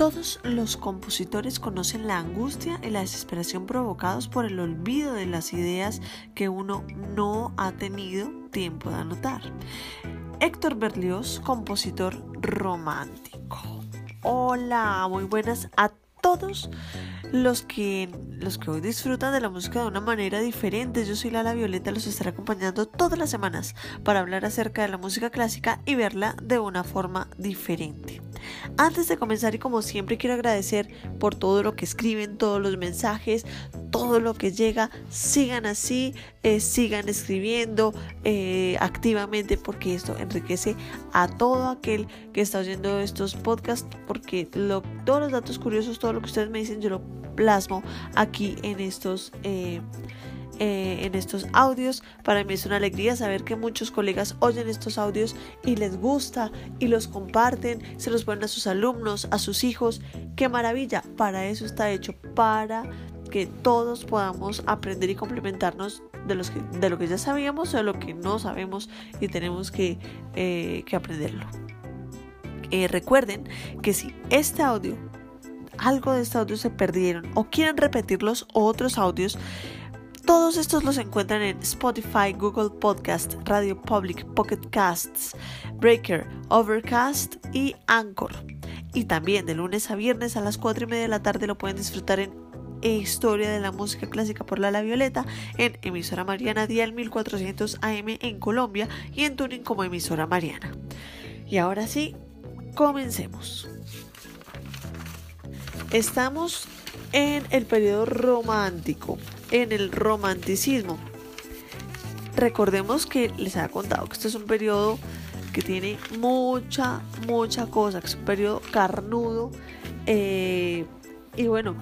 Todos los compositores conocen la angustia y la desesperación provocados por el olvido de las ideas que uno no ha tenido tiempo de anotar. Héctor Berlioz, compositor romántico. Hola, muy buenas a todos los que, los que hoy disfrutan de la música de una manera diferente. Yo soy Lala Violeta, los estaré acompañando todas las semanas para hablar acerca de la música clásica y verla de una forma diferente. Antes de comenzar y como siempre quiero agradecer por todo lo que escriben, todos los mensajes, todo lo que llega, sigan así, eh, sigan escribiendo eh, activamente porque esto enriquece a todo aquel que está oyendo estos podcasts porque todos los datos curiosos, todo lo que ustedes me dicen yo lo plasmo aquí en estos... Eh, eh, en estos audios. Para mí es una alegría saber que muchos colegas oyen estos audios y les gusta y los comparten, se los ponen a sus alumnos, a sus hijos. ¡Qué maravilla! Para eso está hecho, para que todos podamos aprender y complementarnos de, los de lo que ya sabíamos o de lo que no sabemos y tenemos que, eh, que aprenderlo. Eh, recuerden que si este audio, algo de este audio se perdieron o quieren repetir los otros audios, todos estos los encuentran en Spotify, Google Podcast, Radio Public, Pocket Casts, Breaker, Overcast y Anchor. Y también de lunes a viernes a las 4 y media de la tarde lo pueden disfrutar en Historia de la Música Clásica por Lala Violeta en emisora Mariana Dial 1400 AM en Colombia y en Tuning como emisora Mariana. Y ahora sí, comencemos. Estamos en el periodo romántico en el romanticismo. Recordemos que les había contado que este es un periodo que tiene mucha, mucha cosa, que es un periodo carnudo. Eh, y bueno,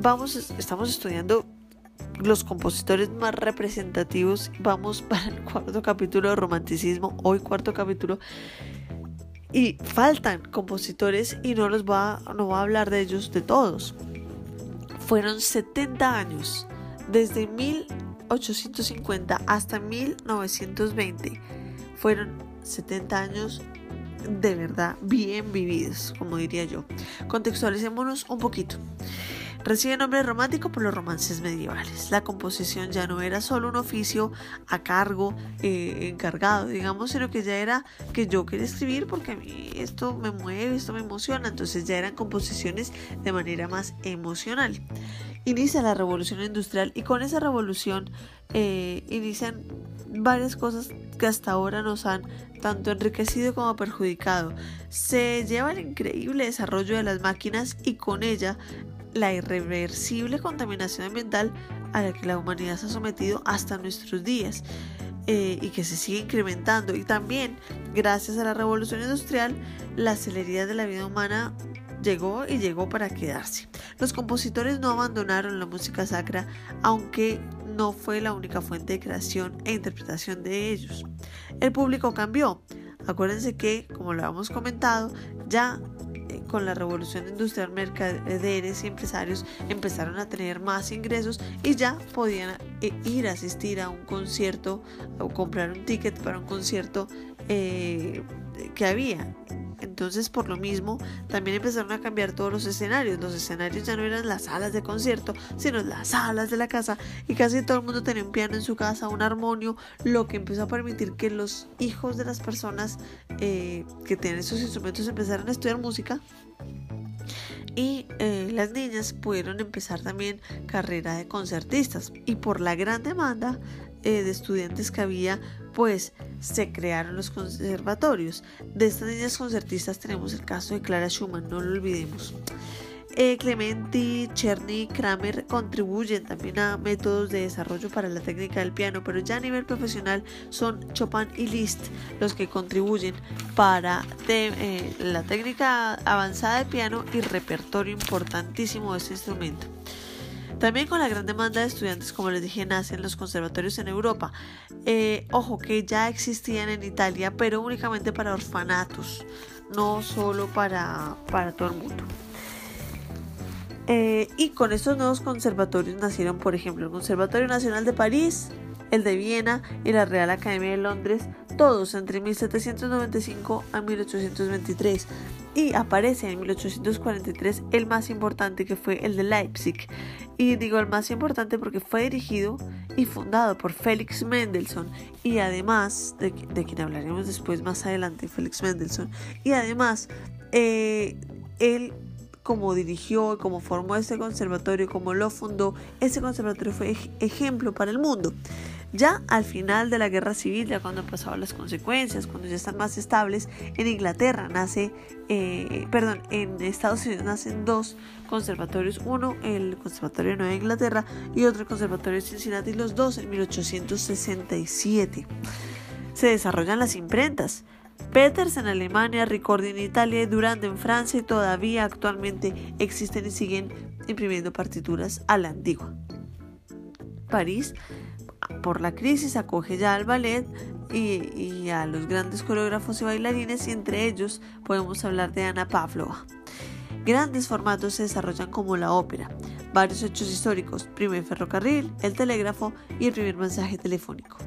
vamos, estamos estudiando los compositores más representativos. Vamos para el cuarto capítulo de romanticismo, hoy cuarto capítulo. Y faltan compositores y no los va, no va a hablar de ellos de todos. Fueron 70 años desde 1850 hasta 1920 fueron 70 años de verdad bien vividos, como diría yo. Contextualicémonos un poquito. Recibe nombre romántico por los romances medievales. La composición ya no era solo un oficio a cargo, eh, encargado, digamos, sino que ya era que yo quería escribir porque a mí esto me mueve, esto me emociona. Entonces ya eran composiciones de manera más emocional inicia la revolución industrial y con esa revolución eh, inician varias cosas que hasta ahora nos han tanto enriquecido como perjudicado. Se lleva el increíble desarrollo de las máquinas y con ella la irreversible contaminación ambiental a la que la humanidad se ha sometido hasta nuestros días. Eh, y que se sigue incrementando. Y también, gracias a la revolución industrial, la celeridad de la vida humana llegó y llegó para quedarse. Los compositores no abandonaron la música sacra, aunque no fue la única fuente de creación e interpretación de ellos. El público cambió. Acuérdense que, como lo hemos comentado, ya eh, con la revolución industrial mercaderes y empresarios empezaron a tener más ingresos y ya podían eh, ir a asistir a un concierto o comprar un ticket para un concierto eh, que había entonces, por lo mismo, también empezaron a cambiar todos los escenarios. Los escenarios ya no eran las salas de concierto, sino las salas de la casa. Y casi todo el mundo tenía un piano en su casa, un armonio, lo que empezó a permitir que los hijos de las personas eh, que tienen esos instrumentos empezaran a estudiar música y eh, las niñas pudieron empezar también carrera de concertistas y por la gran demanda eh, de estudiantes que había pues se crearon los conservatorios. De estas niñas concertistas tenemos el caso de Clara Schumann, no lo olvidemos. Eh, Clementi, Cherny, Kramer contribuyen también a métodos de desarrollo para la técnica del piano, pero ya a nivel profesional son Chopin y Liszt los que contribuyen para eh, la técnica avanzada de piano y repertorio importantísimo de este instrumento. También con la gran demanda de estudiantes, como les dije, nacen los conservatorios en Europa. Eh, ojo, que ya existían en Italia, pero únicamente para orfanatos, no solo para, para todo el mundo. Eh, y con estos nuevos conservatorios nacieron, por ejemplo, el Conservatorio Nacional de París, el de Viena y la Real Academia de Londres, todos entre 1795 a 1823. Y aparece en 1843 el más importante que fue el de Leipzig. Y digo el más importante porque fue dirigido y fundado por Félix Mendelssohn y además, de, quien hablaremos después más adelante, Félix Mendelssohn, y además eh, él como dirigió, como formó este conservatorio, como lo fundó, ese conservatorio fue ejemplo para el mundo. Ya al final de la guerra civil, ya cuando pasaban las consecuencias, cuando ya están más estables, en Inglaterra nace, eh, perdón, en Estados Unidos nacen dos conservatorios, uno el Conservatorio de Nueva Inglaterra y otro el Conservatorio de Cincinnati, los dos en 1867. Se desarrollan las imprentas. Peters en Alemania, Ricordi en Italia y Durand en Francia y todavía actualmente existen y siguen imprimiendo partituras a la antigua. París, por la crisis, acoge ya al ballet y, a los grandes coreógrafos y bailarines y entre ellos podemos hablar de Ana Pavlova. Grandes formatos se desarrollan como la ópera, varios hechos históricos, primer ferrocarril, el telégrafo y el primer mensaje telefónico.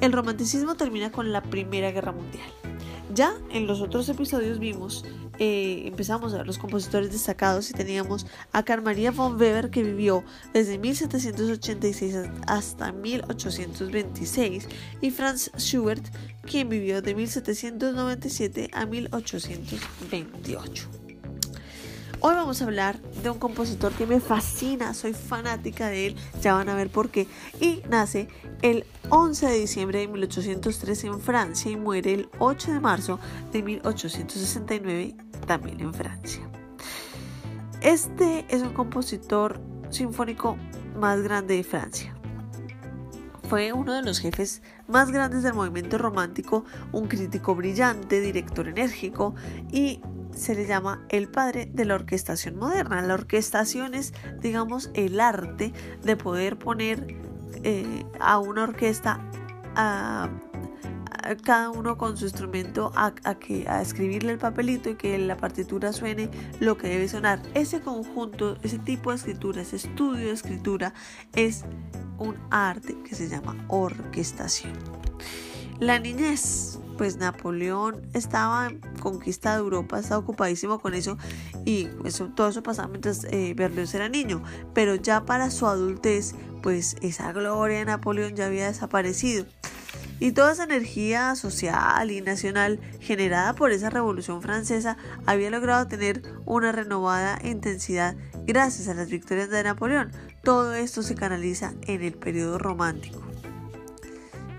El romanticismo termina con la Primera Guerra Mundial. Ya en los otros episodios vimos, eh, empezamos a ver los compositores destacados y teníamos a Carl von Weber que vivió desde 1786 hasta 1826 y Franz Schubert quien vivió de 1797 a 1828. Hoy vamos a hablar de un compositor que me fascina, soy fanática de él, ya van a ver por qué. Y nace el 11 de diciembre de 1803 en Francia y muere el 8 de marzo de 1869 también en Francia. Este es un compositor sinfónico más grande de Francia. Fue uno de los jefes más grandes del movimiento romántico, un crítico brillante, director enérgico y se le llama el padre de la orquestación moderna. La orquestación es, digamos, el arte de poder poner eh, a una orquesta a, cada uno con su instrumento a, que, a escribirle el papelito y que la partitura suene lo que debe sonar. Ese conjunto, ese tipo de escritura, ese estudio de escritura es un arte que se llama orquestación. La niñez pues Napoleón estaba en conquista de Europa, estaba ocupadísimo con eso y eso, todo eso pasaba mientras eh, Berlioz era niño, pero ya para su adultez, pues esa gloria de Napoleón ya había desaparecido. Y toda esa energía social y nacional generada por esa revolución francesa había logrado tener una renovada intensidad gracias a las victorias de Napoleón. Todo esto se canaliza en el periodo romántico.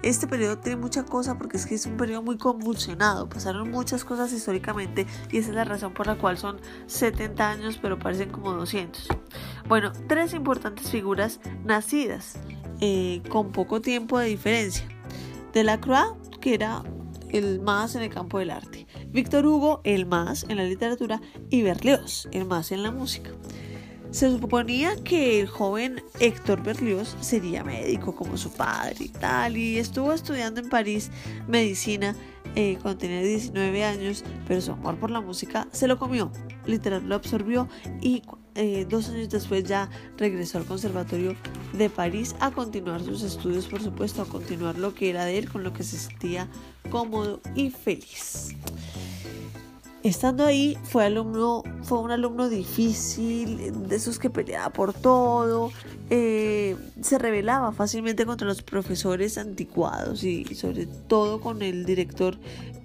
Este periodo tiene mucha cosa porque es que es un periodo muy convulsionado, pasaron muchas cosas históricamente y esa es la razón por la cual son 70 años pero parecen como 200. Bueno, tres importantes figuras nacidas eh, con poco tiempo de diferencia. Delacroix, que era el más en el campo del arte. Víctor Hugo, el más en la literatura. Y Berlioz, el más en la música. Se suponía que el joven Héctor Berlioz sería médico como su padre y tal, y estuvo estudiando en París medicina eh, cuando tenía 19 años, pero su amor por la música se lo comió, literal lo absorbió y eh, dos años después ya regresó al Conservatorio de París a continuar sus estudios, por supuesto, a continuar lo que era de él, con lo que se sentía cómodo y feliz. Estando ahí fue alumno, fue un alumno difícil, de esos que peleaba por todo, eh, se rebelaba fácilmente contra los profesores anticuados y sobre todo con el director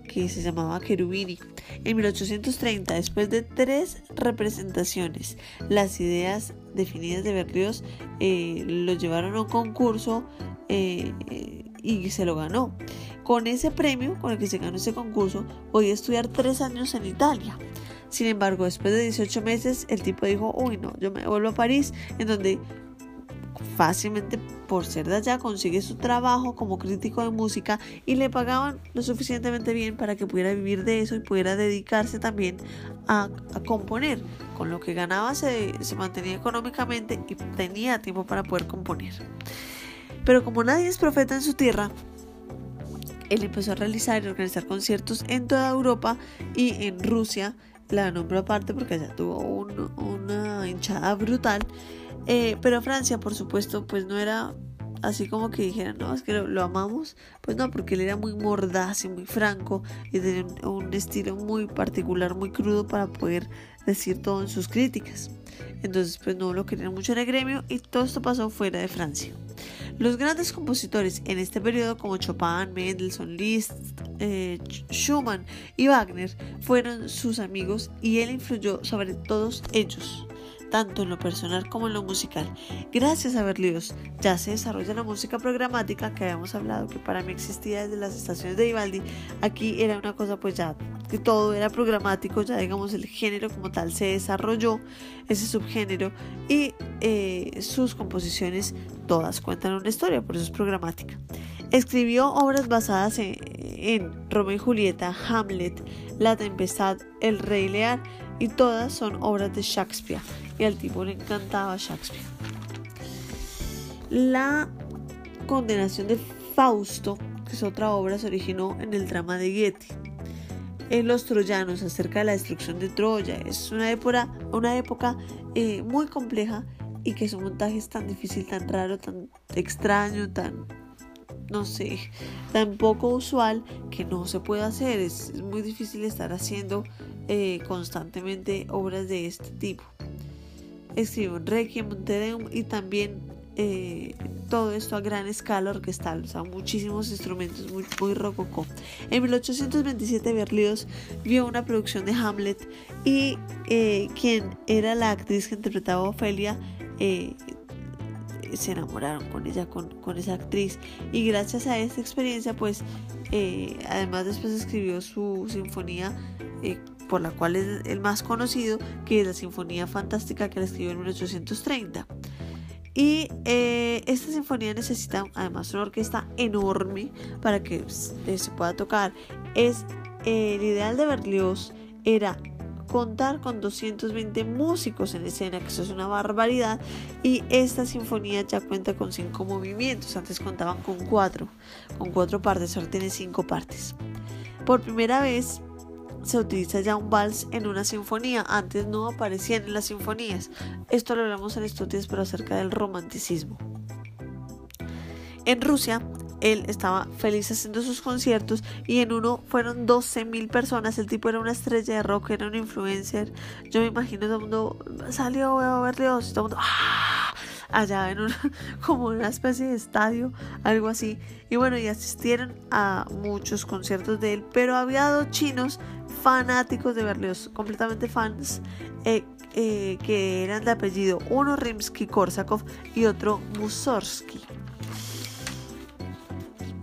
que se llamaba Cherubini. En 1830, después de tres representaciones, las ideas definidas de Berlioz eh, lo llevaron a un concurso eh, y se lo ganó. Con ese premio, con el que se ganó ese concurso, podía estudiar tres años en Italia. Sin embargo, después de 18 meses, el tipo dijo, uy no, yo me vuelvo a París, en donde fácilmente por ser de allá consigue su trabajo como crítico de música y le pagaban lo suficientemente bien para que pudiera vivir de eso y pudiera dedicarse también a, componer. Con lo que ganaba se, se mantenía económicamente y tenía tiempo para poder componer. Pero como nadie es profeta en su tierra, él empezó a realizar y organizar conciertos en toda Europa y en Rusia. La nombro aparte porque allá tuvo una hinchada brutal. Eh, pero Francia, por supuesto, pues no era así como que dijeran, no, es que lo, amamos. Pues no, porque él era muy mordaz y muy franco y tenía un, estilo muy particular, muy crudo para poder decir todo en sus críticas. Entonces, pues no lo querían mucho en el gremio y todo esto pasó fuera de Francia. Los grandes compositores en este periodo como Chopin, Mendelssohn, Liszt, eh, Schumann y Wagner fueron sus amigos y él influyó sobre todos ellos tanto en lo personal como en lo musical. Gracias a Berlioz ya se desarrolla la música programática que habíamos hablado que para mí existía desde las estaciones de Vivaldi. Aquí era una cosa pues ya que todo era programático, ya digamos el género como tal se desarrolló, ese subgénero y eh, sus composiciones todas cuentan una historia, por eso es programática. Escribió obras basadas en, en Romeo y Julieta, Hamlet, La Tempestad, El Rey Lear y todas son obras de Shakespeare y al tipo le encantaba Shakespeare. La condenación de Fausto, que es otra obra, se originó en el drama de Goethe. En Los Troyanos, acerca de la destrucción de Troya. Es una época, una época eh, muy compleja y que su montaje es tan difícil, tan raro, tan extraño, tan, no sé, tan poco usual que no se puede hacer. Es, es muy difícil estar haciendo eh, constantemente obras de este tipo. Escribió Requiem, Tedeum y también eh, todo esto a gran escala orquestal, o sea, muchísimos instrumentos, muy, muy rococó. En 1827 Berlioz vio una producción de Hamlet y eh, quien era la actriz que interpretaba a Ofelia se enamoraron con ella, con, con, esa actriz. Y gracias a esta experiencia, pues, además después escribió su sinfonía por la cual es el más conocido, que es la Sinfonía Fantástica que la escribió en 1830. Y eh, esta sinfonía necesita además una orquesta enorme para que eh, se pueda tocar. Es eh, el ideal de Berlioz era contar con 220 músicos en escena, que eso es una barbaridad, y esta sinfonía ya cuenta con cinco movimientos, antes contaban con cuatro, con cuatro partes, ahora tiene cinco partes. Por primera vez se utiliza ya un vals en una sinfonía. Antes no aparecían en las sinfonías. Esto lo hablamos estudios pero acerca del romanticismo. En Rusia, él estaba feliz haciendo sus conciertos y en uno fueron 12 mil personas. El tipo era una estrella de rock, era un influencer. Yo me imagino todo el mundo salió a verle todo el mundo ¡ah! allá en una, como una especie de estadio, algo así. Y bueno, y asistieron a muchos conciertos de él, pero había dos chinos fanáticos de Berlioz, completamente fans, eh, eh, que eran de apellido uno Rimsky-Korsakov y otro Mussorgsky.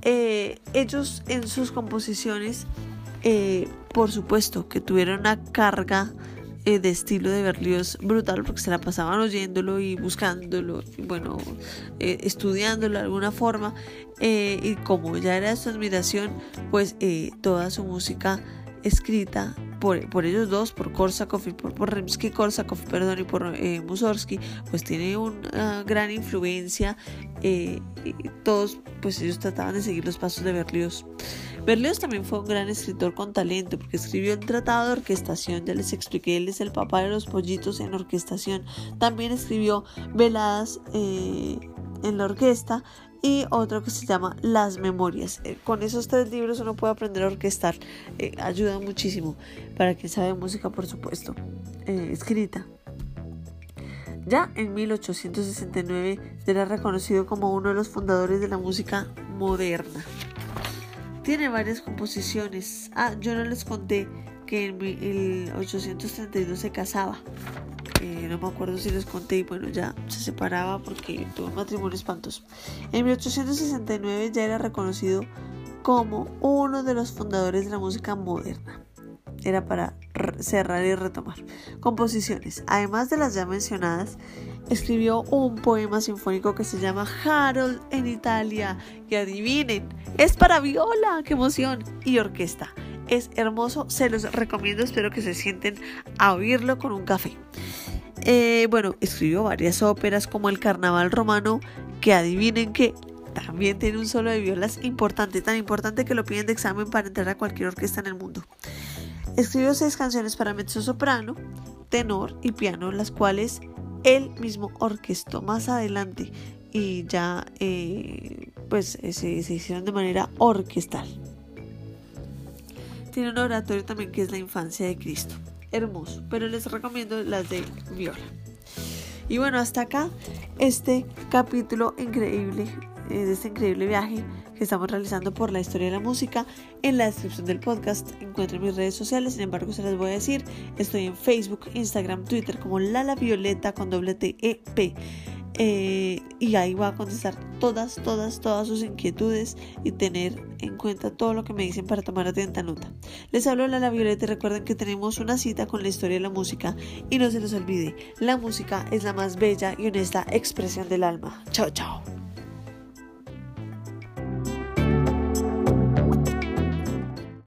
Eh, ellos en sus composiciones, por supuesto, que tuvieron una carga de estilo de Berlioz brutal porque se la pasaban oyéndolo y buscándolo bueno estudiándolo de alguna forma y como ya era su admiración pues toda su música escrita por, por, ellos dos, por Korsakov y por, por Rimsky-Korsakov, perdón, y por eh, pues tiene una gran influencia. Eh, todos, pues ellos trataban de seguir los pasos de Berlioz. Berlioz también fue un gran escritor con talento porque escribió un tratado de orquestación, ya les expliqué, él es el papá de los pollitos en orquestación. También escribió veladas eh, en la orquesta y otro que se llama Las Memorias. Eh, con esos tres libros uno puede aprender a orquestar, eh, ayuda muchísimo para quien sabe música, por supuesto, eh, escrita. Ya en 1869 será reconocido como uno de los fundadores de la música moderna. Tiene varias composiciones. Ah, yo no les conté que en 1832 se casaba no me acuerdo si les conté y bueno, ya se separaba porque tuvo un matrimonio espantoso. En 1869 ya era reconocido como uno de los fundadores de la música moderna. Era para cerrar y retomar. Composiciones. Además de las ya mencionadas, escribió un poema sinfónico que se llama Harold en Italia. Y adivinen, es para viola, qué emoción, y orquesta. Es hermoso, se los recomiendo, espero que se sienten a oírlo con un café. Eh, bueno, escribió varias óperas como El Carnaval Romano, que adivinen que también tiene un solo de violas importante, tan importante que lo piden de examen para entrar a cualquier orquesta en el mundo. Escribió seis canciones para mezzo soprano, tenor y piano, las cuales él mismo orquestó más adelante y ya eh, pues se, se hicieron de manera orquestal. Tiene un oratorio también que es la infancia de Cristo. Hermoso, pero les recomiendo las de viola. Y bueno, hasta acá este capítulo increíble, eh, este increíble viaje que estamos realizando por la historia de la música. En la descripción del podcast encuentren mis redes sociales, sin embargo se les voy a decir, estoy en Facebook, Instagram, Twitter como Lala Violeta con doble T E P. Eh, y ahí voy a contestar todas, todas, todas sus inquietudes y tener en cuenta todo lo que me dicen para tomar atenta nota. Les hablo Lala Violeta y recuerden que tenemos una cita con la historia de la música y no se les olvide, la música es la más bella y honesta expresión del alma. Chao, chao.